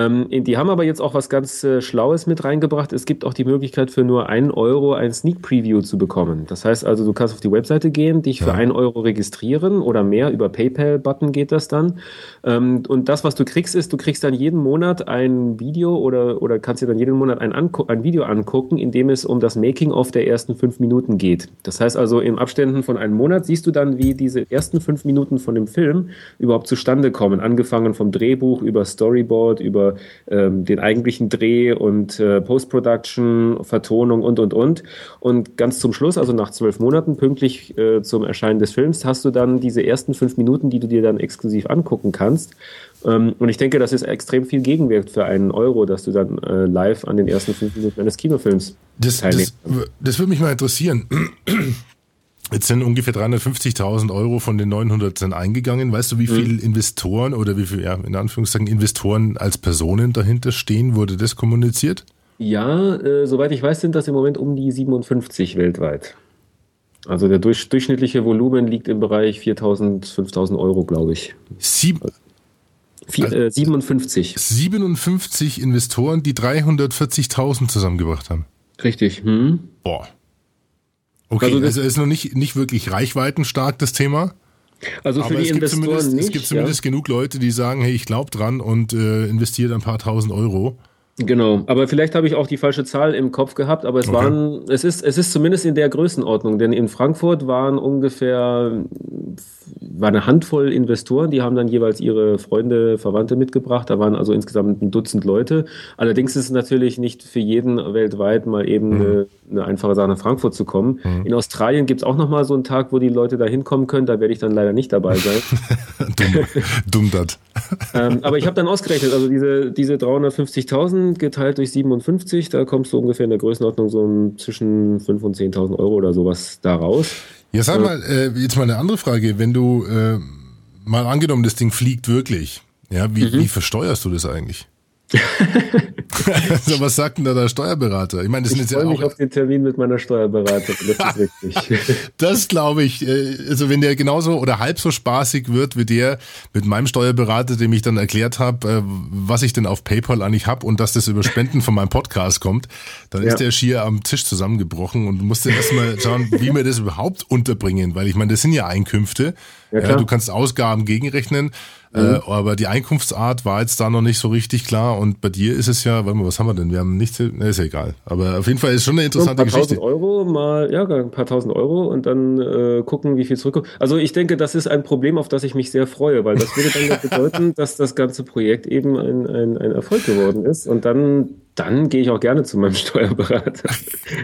Ähm, die haben aber jetzt auch was ganz äh, Schlaues mit reingebracht. Es gibt auch die Möglichkeit für nur einen Euro ein Sneak Preview zu bekommen. Das heißt also, du kannst auf die Webseite gehen, dich für Ja. einen Euro registrieren oder mehr. Über PayPal-Button geht das dann. Ähm, und das, was du kriegst, ist, du kriegst dann jeden Monat ein Video oder, oder kannst dir dann jeden Monat ein, Angu ein Video angucken, in dem es um das Making-of der ersten fünf Minuten geht. Das heißt also, in Abständen von einem Monat siehst du dann, wie diese ersten fünf Minuten von dem Film überhaupt zustande kommen. Angefangen vom Drehbuch über Storyboard, über ähm, den eigentlichen Dreh und äh, Post-Production, Vertonung und, und, und. Und ganz zum Schluss, also nach zwölf Monaten, pünktlich äh, zum Erscheinen des Films, hast du dann diese ersten fünf Minuten, die du dir dann exklusiv angucken kannst. Ähm, und ich denke, das ist extrem viel Gegenwert für einen Euro, dass du dann äh, live an den ersten fünf Minuten eines Kinofilms Das, teilnehmen das, das würde mich mal interessieren. Jetzt sind ungefähr 350.000 Euro von den 900 sind eingegangen. Weißt du, wie viel Investoren oder wie viel, ja, in Anführungszeichen Investoren als Personen dahinter stehen? Wurde das kommuniziert? Ja, äh, soweit ich weiß, sind das im Moment um die 57 weltweit. Also der durch, durchschnittliche Volumen liegt im Bereich 4.000, 5.000 Euro, glaube ich. Sieb, Vier, Also- äh, 57. 57 Investoren, die 340.000 zusammengebracht haben. Richtig. Hm? Boah. Okay, Also also, ist noch nicht, nicht wirklich reichweitenstark, das Thema. Also für Aber die es gibt, Investoren zumindest, nicht. es gibt zumindest genug Leute, die sagen, hey, ich glaube dran und äh, investiert ein paar tausend Euro. ja. Genau. Aber vielleicht habe ich auch die falsche Zahl im Kopf gehabt, aber es Okay. waren, es ist, es ist zumindest in der Größenordnung, denn in Frankfurt waren ungefähr war eine Handvoll Investoren, die haben dann jeweils ihre Freunde, Verwandte mitgebracht. Da waren also insgesamt ein Dutzend Leute. Allerdings ist es natürlich nicht für jeden weltweit mal eben Mhm. Eine, einfache Sache, nach Frankfurt zu kommen. Mhm. In Australien gibt es auch nochmal so einen Tag, wo die Leute da hinkommen können. Da werde ich dann leider nicht dabei sein. dumm, dumm das. ähm, aber ich habe dann ausgerechnet, also diese, diese 350.000 geteilt durch 57, da kommst du ungefähr in der Größenordnung so zwischen 5.000 und 10.000 Euro oder sowas da raus. Ja, sag mal, äh, jetzt mal eine andere Frage. Wenn du äh, mal angenommen, das Ding fliegt wirklich, ja, wie, mhm. wie versteuerst du das eigentlich? also was sagt denn da der Steuerberater? Ich meine, das ich sind jetzt ja auch. mich auf den Termin mit meiner Steuerberaterin. Das ist richtig. das glaube ich. Äh, also wenn der genauso oder halb so spaßig wird wie der mit meinem Steuerberater, dem ich dann erklärt habe, äh, was ich denn auf PayPal eigentlich habe und dass das über Spenden von meinem Podcast kommt, dann ja. ist der schier am Tisch zusammengebrochen und musste erstmal schauen, wie wir das überhaupt unterbringen, weil ich meine, das sind ja Einkünfte. Ja, du kannst Ausgaben gegenrechnen. Mhm. Äh, aber die Einkunftsart war jetzt da noch nicht so richtig klar. Und bei dir ist es ja, warte mal, was haben wir denn? Wir haben nichts, ne, ist ja egal. Aber auf jeden Fall ist schon eine interessante Geschichte. ein paar Geschichte. Tausend Euro mal, ja, ein paar tausend Euro und dann äh, gucken, wie viel zurückkommt. Also ich denke, das ist ein Problem, auf das ich mich sehr freue, weil das würde dann bedeuten, dass das ganze Projekt eben ein, ein, ein Erfolg geworden ist. Und dann dann gehe ich auch gerne zu meinem Steuerberater.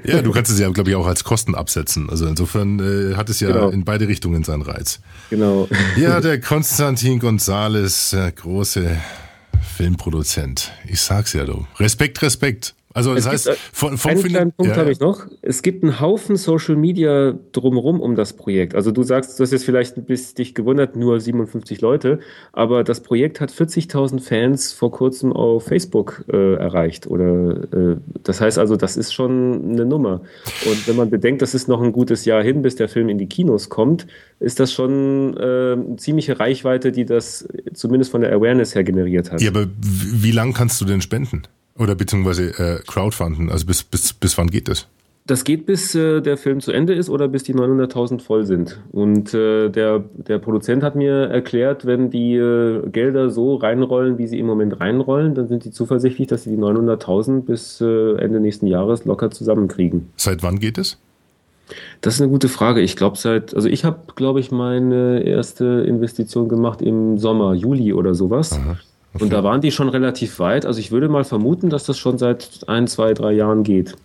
Ja, du kannst es ja, glaube ich, auch als Kosten absetzen. Also insofern äh, hat es ja genau. in beide Richtungen seinen Reiz. Genau. Ja, der Konstantin Gonzales, der große Filmproduzent. Ich sag's ja, du. Respekt, Respekt. Also das es heißt, gibt, von, vom einen kleinen Punkt ja. habe ich noch. Es gibt einen Haufen Social Media drumherum um das Projekt. Also du sagst, du hast jetzt vielleicht ein bisschen dich gewundert, nur 57 Leute, aber das Projekt hat 40.000 Fans vor kurzem auf Facebook äh, erreicht. Oder äh, das heißt also, das ist schon eine Nummer. Und wenn man bedenkt, das ist noch ein gutes Jahr hin, bis der Film in die Kinos kommt, ist das schon äh, eine ziemliche Reichweite, die das zumindest von der Awareness her generiert hat. Ja, aber wie lang kannst du denn spenden? Oder beziehungsweise äh, crowdfunden? Also bis, bis, bis wann geht das? Das geht bis äh, der Film zu Ende ist oder bis die 900.000 voll sind. Und äh, der, der Produzent hat mir erklärt, wenn die äh, Gelder so reinrollen, wie sie im Moment reinrollen, dann sind sie zuversichtlich, dass sie die 900.000 bis äh, Ende nächsten Jahres locker zusammenkriegen. Seit wann geht es? Das ist eine gute Frage. Ich glaube seit, also ich habe, glaube ich, meine erste Investition gemacht im Sommer, Juli oder sowas. Aha. Okay. Und da waren die schon relativ weit. Also ich würde mal vermuten, dass das schon seit ein, zwei, drei Jahren geht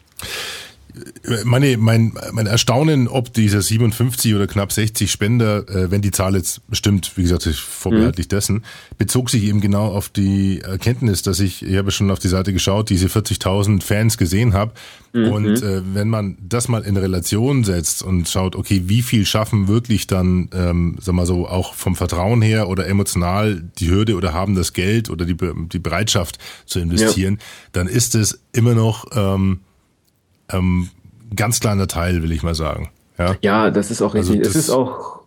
meine, mein, mein Erstaunen, ob diese 57 oder knapp 60 Spender, äh, wenn die Zahl jetzt stimmt, wie gesagt, ich vorbehaltlich mhm. dessen, bezog sich eben genau auf die Erkenntnis, dass ich, ich habe schon auf die Seite geschaut, diese 40.000 Fans gesehen habe. Mhm. Und äh, wenn man das mal in Relation setzt und schaut, okay, wie viel schaffen wirklich dann, ähm, sag mal so, auch vom Vertrauen her oder emotional die Hürde oder haben das Geld oder die, die Bereitschaft zu investieren, ja. dann ist es immer noch ähm, ähm, ganz kleiner Teil, will ich mal sagen. Ja, ja das ist auch richtig. Also es ist auch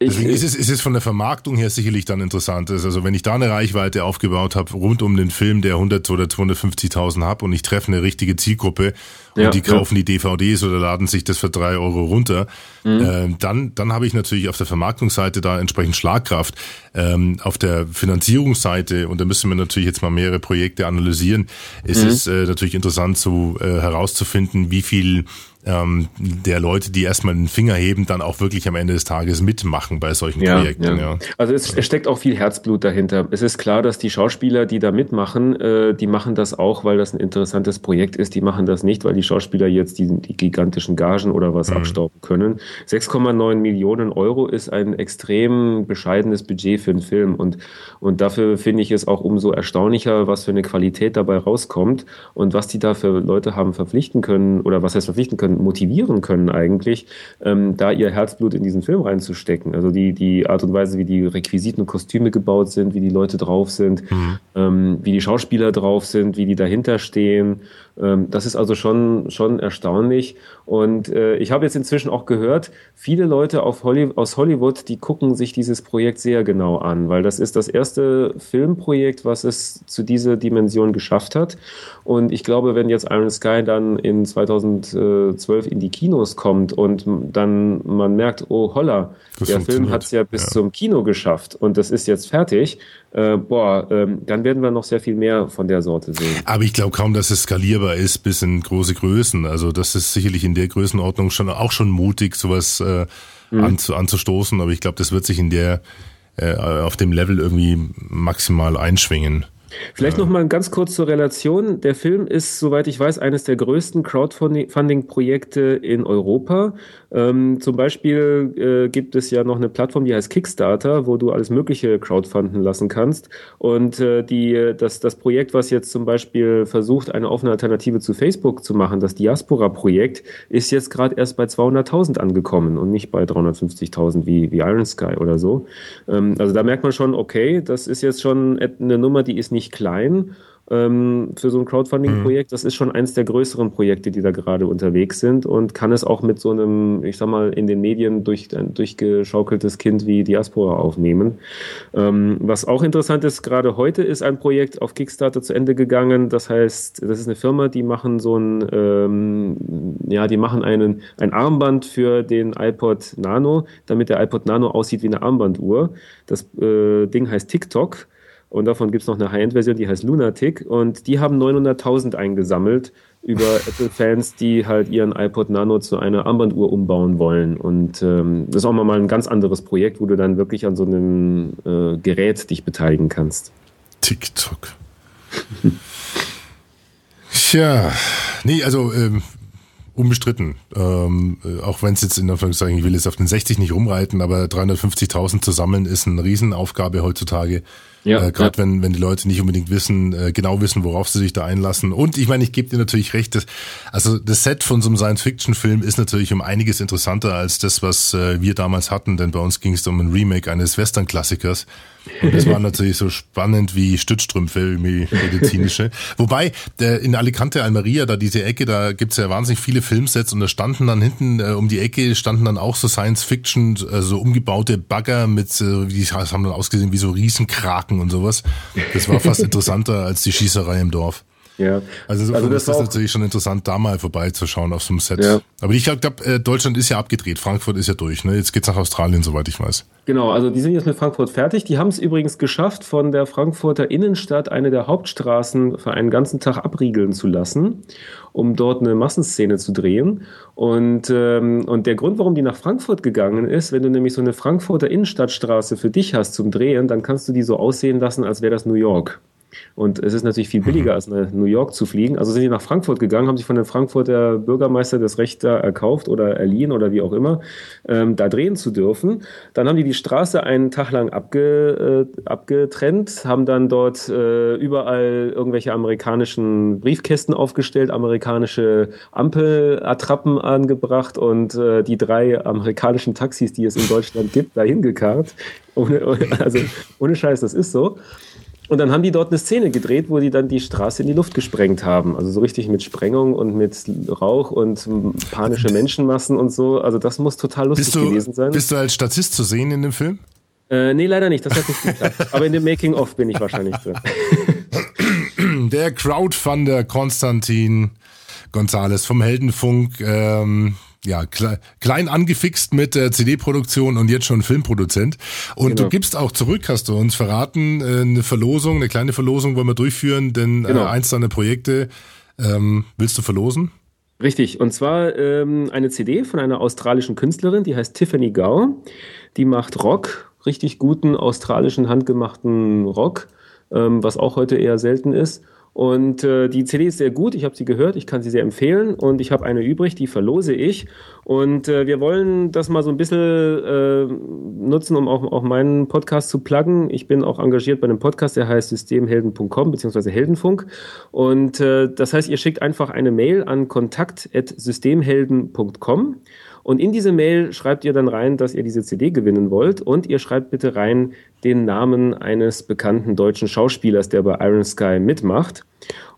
ich, Deswegen ist es, ist es von der Vermarktung her sicherlich dann interessant. Also wenn ich da eine Reichweite aufgebaut habe rund um den Film, der 100 oder 250.000 habe und ich treffe eine richtige Zielgruppe und ja, die kaufen ja. die DVDs oder laden sich das für drei Euro runter, mhm. äh, dann, dann habe ich natürlich auf der Vermarktungsseite da entsprechend Schlagkraft. Ähm, auf der Finanzierungsseite, und da müssen wir natürlich jetzt mal mehrere Projekte analysieren, ist mhm. es äh, natürlich interessant zu äh, herauszufinden, wie viel ähm, der Leute, die erstmal den Finger heben, dann auch wirklich am Ende des Tages mitmachen bei solchen ja, Projekten. Ja. ja. Also es, es, steckt auch viel Herzblut dahinter. Es ist klar, dass die Schauspieler, die da mitmachen, äh, die machen das auch, weil das ein interessantes Projekt ist. Die machen das nicht, weil die Schauspieler jetzt die, die gigantischen Gagen oder was mhm. abstauben können. 6,9 Millionen Euro ist ein extrem bescheidenes Budget für einen Film und, und dafür finde ich es auch umso erstaunlicher, was für eine Qualität dabei rauskommt und was die da für Leute haben verpflichten können oder was heißt verpflichten können, motivieren können eigentlich, ähm, da ihr Herzblut in diesen Film reinzustecken. Also die, die Art und Weise, wie die Requisiten und Kostüme gebaut sind, wie die Leute drauf sind, mhm. ähm, wie die Schauspieler drauf sind, wie die dahinter stehen. Ähm, das ist also schon, schon erstaunlich. Und äh, ich habe jetzt inzwischen auch gehört, viele Leute Holly aus Hollywood, die gucken sich dieses Projekt sehr genau an, weil das ist das erste Filmprojekt, was es zu dieser Dimension geschafft hat. Und ich glaube, wenn jetzt Iron Sky dann in 2012 in die Kinos kommt und dann man merkt, oh holla, das der Film hat es ja bis ja. zum Kino geschafft und das ist jetzt fertig, äh, boah, ähm, dann werden wir noch sehr viel mehr von der Sorte sehen. Aber ich glaube kaum, dass es skalierbar ist bis in große Größen. Also das ist sicherlich in der Größenordnung schon auch schon mutig, sowas äh, mhm. anzu, anzustoßen. Aber ich glaube, das wird sich in der äh, auf dem Level irgendwie maximal einschwingen. Vielleicht Ja. noch mal ganz kurz zur Relation. Der Film ist, soweit ich weiß, eines der größten Crowdfunding-Projekte in Europa. Ähm, zum Beispiel äh, gibt es ja noch eine Plattform, die heißt Kickstarter, wo du alles Mögliche crowdfunden lassen kannst. Und äh, die, das, das Projekt, was jetzt zum Beispiel versucht, eine offene Alternative zu Facebook zu machen, das Diaspora-Projekt, ist jetzt gerade erst bei 200.000 angekommen und nicht bei 350.000 wie, wie Iron Sky oder so. Ähm, also da merkt man schon, okay, das ist jetzt schon eine Nummer, die ist nicht klein ähm, für so ein Crowdfunding-Projekt. Das ist schon eins der größeren Projekte, die da gerade unterwegs sind und kann es auch mit so einem, ich sag mal, in den Medien durch, durchgeschaukeltes Kind wie Diaspora aufnehmen. Ähm, was auch interessant ist, gerade heute ist ein Projekt auf Kickstarter zu Ende gegangen. Das heißt, das ist eine Firma, die machen so ein, ähm, ja, die machen einen, ein Armband für den iPod Nano, damit der iPod Nano aussieht wie eine Armbanduhr. Das äh, Ding heißt TikTok. Und davon gibt es noch eine High-End-Version, die heißt Lunatic. Und die haben 900.000 eingesammelt über Apple-Fans, die halt ihren iPod Nano zu einer Armbanduhr umbauen wollen. Und ähm, das ist auch mal ein ganz anderes Projekt, wo du dann wirklich an so einem äh, Gerät dich beteiligen kannst. TikTok. Tja, nee, also ähm, unbestritten. Ähm, äh, auch wenn es jetzt in Anführungszeichen, ich will jetzt auf den 60 nicht rumreiten, aber 350.000 zu sammeln ist eine Riesenaufgabe heutzutage. Ja, äh, Gerade ja. wenn, wenn die Leute nicht unbedingt wissen, äh, genau wissen, worauf sie sich da einlassen. Und ich meine, ich gebe dir natürlich recht, dass, also das Set von so einem Science-Fiction-Film ist natürlich um einiges interessanter als das, was äh, wir damals hatten, denn bei uns ging es um ein Remake eines Western-Klassikers. Und das war natürlich so spannend wie Stützstrümpfe, irgendwie medizinische. Wobei, der, in Alicante, Almeria, da diese Ecke, da gibt's ja wahnsinnig viele Filmsets und da standen dann hinten äh, um die Ecke, standen dann auch so Science-Fiction, äh, so umgebaute Bagger mit, äh, die haben dann ausgesehen wie so Riesenkraken und sowas. Das war fast interessanter als die Schießerei im Dorf. Ja. Also, so Also ist das auch- natürlich schon interessant, da mal vorbeizuschauen auf so einem Set. Ja. Aber ich glaube, äh, Deutschland ist ja abgedreht, Frankfurt ist ja durch. Ne? Jetzt geht's nach Australien, soweit ich weiß. Genau, also die sind jetzt mit Frankfurt fertig. Die haben es übrigens geschafft, von der Frankfurter Innenstadt eine der Hauptstraßen für einen ganzen Tag abriegeln zu lassen, um dort eine Massenszene zu drehen. Und, ähm, und der Grund, warum die nach Frankfurt gegangen ist, wenn du nämlich so eine Frankfurter Innenstadtstraße für dich hast zum Drehen, dann kannst du die so aussehen lassen, als wäre das New York. Und es ist natürlich viel billiger, als nach New York zu fliegen. Also sind die nach Frankfurt gegangen, haben sich von dem Frankfurter Bürgermeister das Recht da erkauft oder erliehen oder wie auch immer, ähm, da drehen zu dürfen. Dann haben die die Straße einen Tag lang abge, äh, abgetrennt, haben dann dort äh, überall irgendwelche amerikanischen Briefkästen aufgestellt, amerikanische Ampelattrappen angebracht und äh, die drei amerikanischen Taxis, die es in Deutschland gibt, dahin gekarrt. Ohne, also ohne Scheiß, das ist so. Und dann haben die dort eine Szene gedreht, wo die dann die Straße in die Luft gesprengt haben. Also so richtig mit Sprengung und mit Rauch und panische Menschenmassen und so. Also das muss total lustig du, gewesen sein. bist du als Statist zu sehen in dem Film? äh, nee, leider nicht. Das hat nicht geklappt. Aber in dem Making-of bin ich wahrscheinlich drin. Der Crowdfunder Konstantin Gonzales vom Heldenfunk, ähm, ja, kle klein angefixt mit der CD-Produktion und jetzt schon Filmproduzent. Und Genau. du gibst auch zurück, hast du uns verraten, äh, eine Verlosung, eine kleine Verlosung wollen wir durchführen, denn Genau. äh, eins deiner Projekte ähm, willst du verlosen? Richtig, und zwar ähm, eine CD von einer australischen Künstlerin, die heißt Tiffany Gao. Die macht Rock, richtig guten australischen handgemachten Rock, ähm, was auch heute eher selten ist. Und äh, die CD ist sehr gut, ich habe sie gehört, ich kann sie sehr empfehlen und ich habe eine übrig, die verlose ich. Und äh, wir wollen das mal so ein bisschen äh, nutzen, um auch, auch meinen Podcast zu pluggen. Ich bin auch engagiert bei einem Podcast, der heißt systemhelden.com bzw. Heldenfunk. Und äh, das heißt, ihr schickt einfach eine Mail an kontakt.systemhelden.com und in diese Mail schreibt ihr dann rein, dass ihr diese CD gewinnen wollt und ihr schreibt bitte rein den Namen eines bekannten deutschen Schauspielers, der bei Iron Sky mitmacht.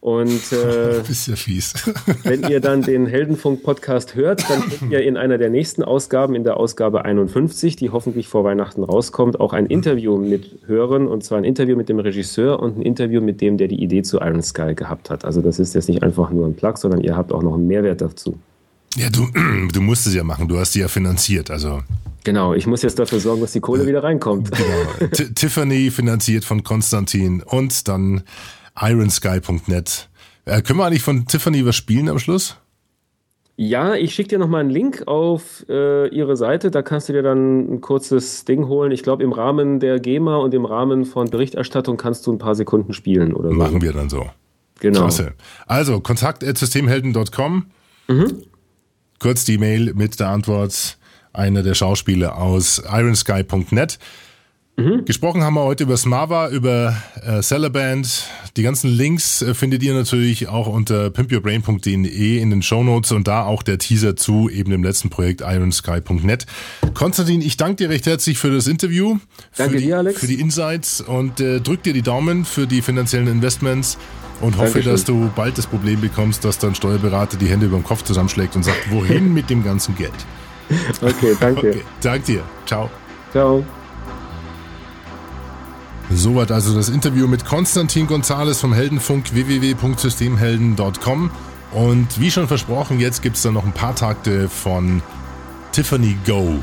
Und äh, Ist ja fies. wenn ihr dann den Heldenfunk-Podcast hört, dann könnt ihr in einer der nächsten Ausgaben, in der Ausgabe 51, die hoffentlich vor Weihnachten rauskommt, auch ein Interview mit hören. Und zwar ein Interview mit dem Regisseur und ein Interview mit dem, der die Idee zu Iron Sky gehabt hat. Also das ist jetzt nicht einfach nur ein Plug, sondern ihr habt auch noch einen Mehrwert dazu. Ja, du, du musst es ja machen, du hast sie ja finanziert, also Genau, ich muss jetzt dafür sorgen, dass die Kohle wieder reinkommt. Genau. Tiffany finanziert von Konstantin und dann ironsky.net. Äh, können wir eigentlich von Tiffany was spielen am Schluss? Ja, ich schicke dir nochmal einen Link auf äh, ihre Seite. Da kannst du dir dann ein kurzes Ding holen. Ich glaube, im Rahmen der GEMA und im Rahmen von Berichterstattung kannst du ein paar Sekunden spielen oder so. Machen wir dann so. Genau. Klasse. Also, kontakt.systemhelden.com. Mhm. Kurz die Mail mit der Antwort einer der Schauspieler aus ironsky.net. Mhm. Gesprochen haben wir heute über Smava, über äh, Sellerband. Die ganzen Links äh, findet ihr natürlich auch unter pimpyourbrain.de in den Shownotes und da auch der Teaser zu eben dem letzten Projekt ironsky.net. Konstantin, ich danke dir recht herzlich für das Interview, Danke für, die, dir, Alex. für die Insights und äh, drück dir die Daumen für die finanziellen Investments und hoffe, Dankeschön. dass du bald das Problem bekommst, dass dein Steuerberater die Hände über dem Kopf zusammenschlägt und sagt, wohin mit dem ganzen Geld? Okay, danke. Okay, danke dir. Ciao. Ciao. Soweit also das Interview mit Konstantin Gonzales vom Heldenfunk www.systemhelden.com. Und wie schon versprochen, jetzt gibt's dann noch ein paar Takte von Tiffany Go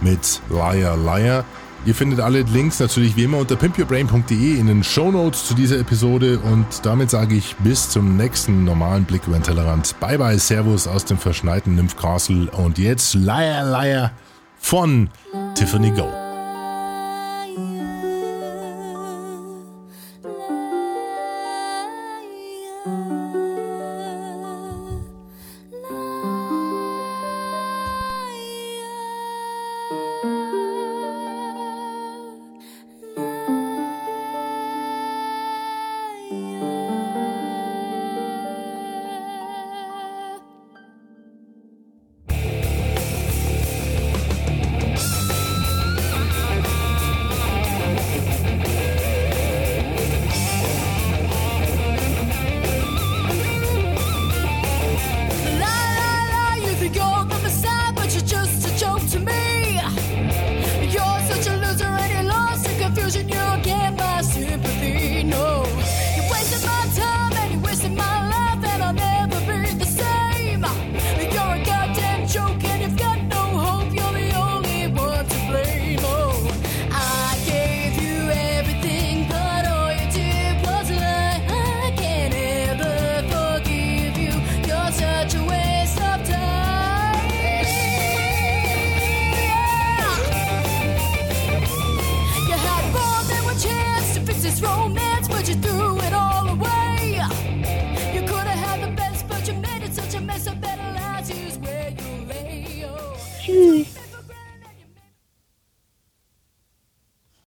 mit Liar Liar. Ihr findet alle Links natürlich wie immer unter pimpyourbrain.de in den Shownotes zu dieser Episode und damit sage ich bis zum nächsten normalen Blick über den Tellerrand. Bye bye, Servus aus dem verschneiten Nymph Castle und jetzt Liar Liar von Tiffany Go.